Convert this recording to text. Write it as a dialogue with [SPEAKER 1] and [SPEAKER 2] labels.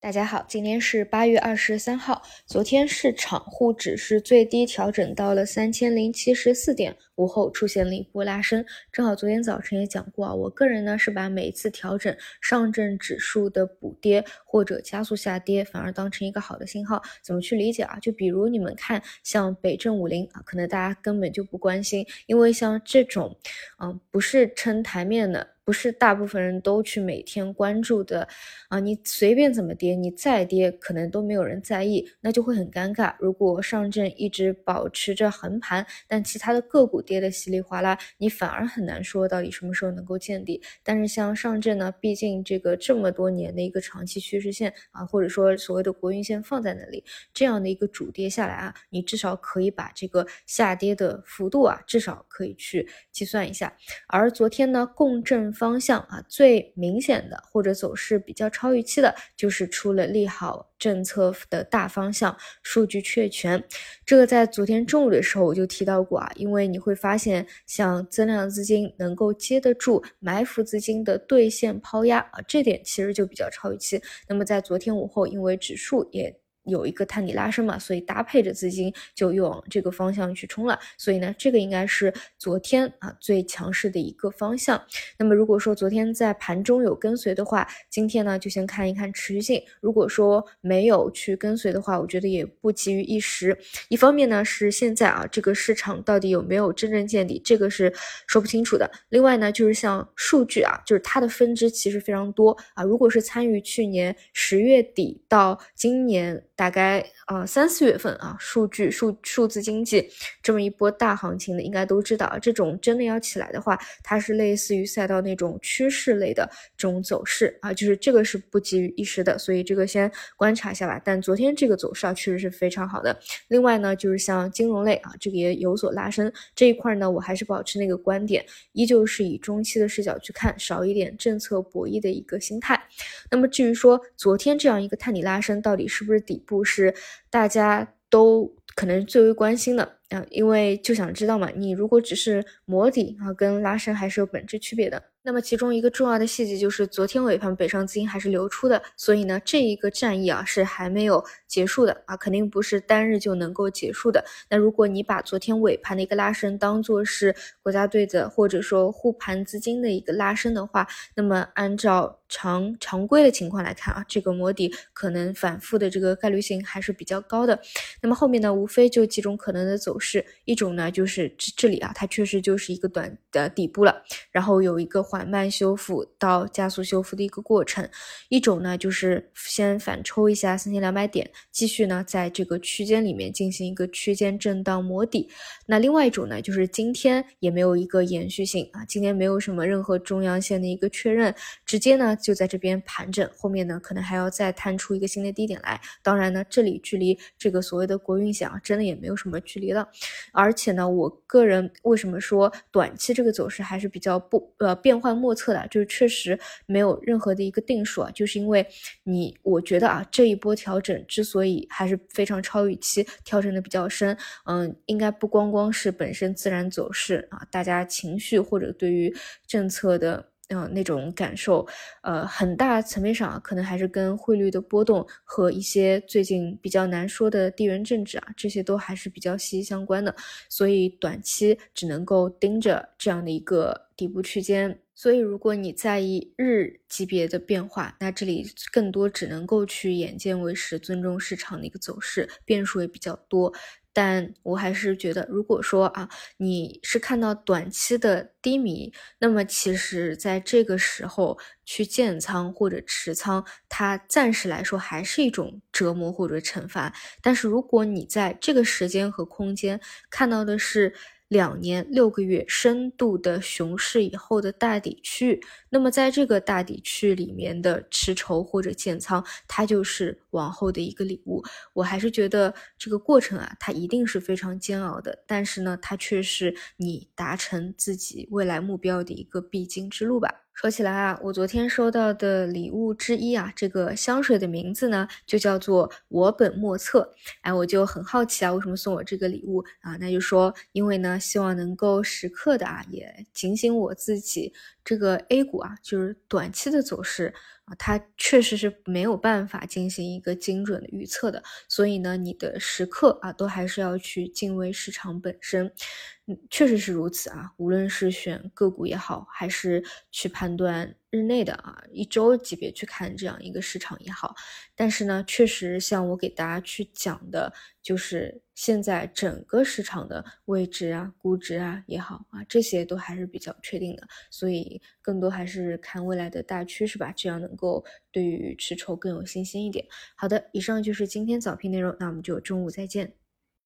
[SPEAKER 1] 大家好，今天是八月二十三号。昨天市场沪指是最低调整到了三千零七十四点，午后出现了一波拉升。正好昨天早晨也讲过啊，我个人呢是把每一次调整上证指数的补跌或者加速下跌，反而当成一个好的信号。怎么去理解啊？就比如你们看，像北证五零啊，可能大家根本就不关心，因为像这种，嗯，不是撑台面的。不是大部分人都去每天关注的啊！你随便怎么跌，你再跌可能都没有人在意，那就会很尴尬。如果上证一直保持着横盘，但其他的个股跌得稀里哗啦，你反而很难说到底什么时候能够见底。但是像上证呢，毕竟这个这么多年的一个长期趋势线啊，或者说所谓的国运线放在那里，这样的一个主跌下来啊，你至少可以把这个下跌的幅度啊，至少可以去计算一下。而昨天呢，共振。方向啊，最明显的或者走势比较超预期的，就是出了利好政策的大方向，数据确权。这个在昨天中午的时候我就提到过啊，因为你会发现，像增量资金能够接得住埋伏资金的兑现抛压啊，这点其实就比较超预期。那么在昨天午后，因为指数也。有一个探底拉升嘛，所以搭配着资金就又往这个方向去冲了，所以呢，这个应该是昨天啊最强势的一个方向。那么如果说昨天在盘中有跟随的话，今天呢就先看一看持续性。如果说没有去跟随的话，我觉得也不急于一时。一方面呢是现在啊这个市场到底有没有真正见底，这个是说不清楚的。另外呢就是像数据啊，就是它的分支其实非常多啊。如果是参与去年十月底到今年。大概啊三四月份啊，数据数数字经济这么一波大行情的，应该都知道，这种真的要起来的话，它是类似于赛道那种趋势类的这种走势啊，就是这个是不急于一时的，所以这个先观察一下吧。但昨天这个走势啊，确实是非常好的。另外呢，就是像金融类啊，这个也有所拉升这一块呢，我还是保持那个观点，依旧是以中期的视角去看，少一点政策博弈的一个心态。那么至于说昨天这样一个探底拉升，到底是不是底？不是大家都可能最为关心的。啊，因为就想知道嘛，你如果只是磨底啊，跟拉伸还是有本质区别的。那么其中一个重要的细节就是昨天尾盘北上资金还是流出的，所以呢，这一个战役啊是还没有结束的啊，肯定不是单日就能够结束的。那如果你把昨天尾盘的一个拉伸当做是国家队的或者说护盘资金的一个拉伸的话，那么按照常常规的情况来看啊，这个摸底可能反复的这个概率性还是比较高的。那么后面呢，无非就几种可能的走势，一种呢就是这这里啊，它确实就是一个短的底部了，然后有一个缓。慢修复到加速修复的一个过程，一种呢就是先反抽一下三千两百点，继续呢在这个区间里面进行一个区间震荡磨底。那另外一种呢就是今天也没有一个延续性啊，今天没有什么任何中阳线的一个确认，直接呢就在这边盘整，后面呢可能还要再探出一个新的低点来。当然呢，这里距离这个所谓的国运险啊，真的也没有什么距离了。而且呢，我个人为什么说短期这个走势还是比较不呃变幻。莫测的，就是确实没有任何的一个定数啊，就是因为你，我觉得啊，这一波调整之所以还是非常超预期，调整的比较深，嗯，应该不光光是本身自然走势啊，大家情绪或者对于政策的嗯那种感受，呃，很大层面上可能还是跟汇率的波动和一些最近比较难说的地缘政治啊，这些都还是比较息息相关的，所以短期只能够盯着这样的一个底部区间。所以，如果你在意日级别的变化，那这里更多只能够去眼见为实，尊重市场的一个走势，变数也比较多。但我还是觉得，如果说啊，你是看到短期的低迷，那么其实在这个时候去建仓或者持仓，它暂时来说还是一种折磨或者惩罚。但是如果你在这个时间和空间看到的是，两年六个月深度的熊市以后的大底区域，那么在这个大底区里面的持筹或者建仓，它就是往后的一个礼物。我还是觉得这个过程啊，它一定是非常煎熬的，但是呢，它却是你达成自己未来目标的一个必经之路吧。说起来啊，我昨天收到的礼物之一啊，这个香水的名字呢就叫做我本莫测。哎，我就很好奇啊，为什么送我这个礼物啊？那就说，因为呢，希望能够时刻的啊，也警醒我自己。这个 A 股啊，就是短期的走势啊，它确实是没有办法进行一个精准的预测的。所以呢，你的时刻啊，都还是要去敬畏市场本身。嗯，确实是如此啊。无论是选个股也好，还是去判断日内的啊一周级别去看这样一个市场也好，但是呢，确实像我给大家去讲的，就是现在整个市场的位置啊、估值啊也好啊，这些都还是比较确定的。所以更多还是看未来的大趋势吧，这样能够对于持筹更有信心一点。好的，以上就是今天早评内容，那我们就中午再见。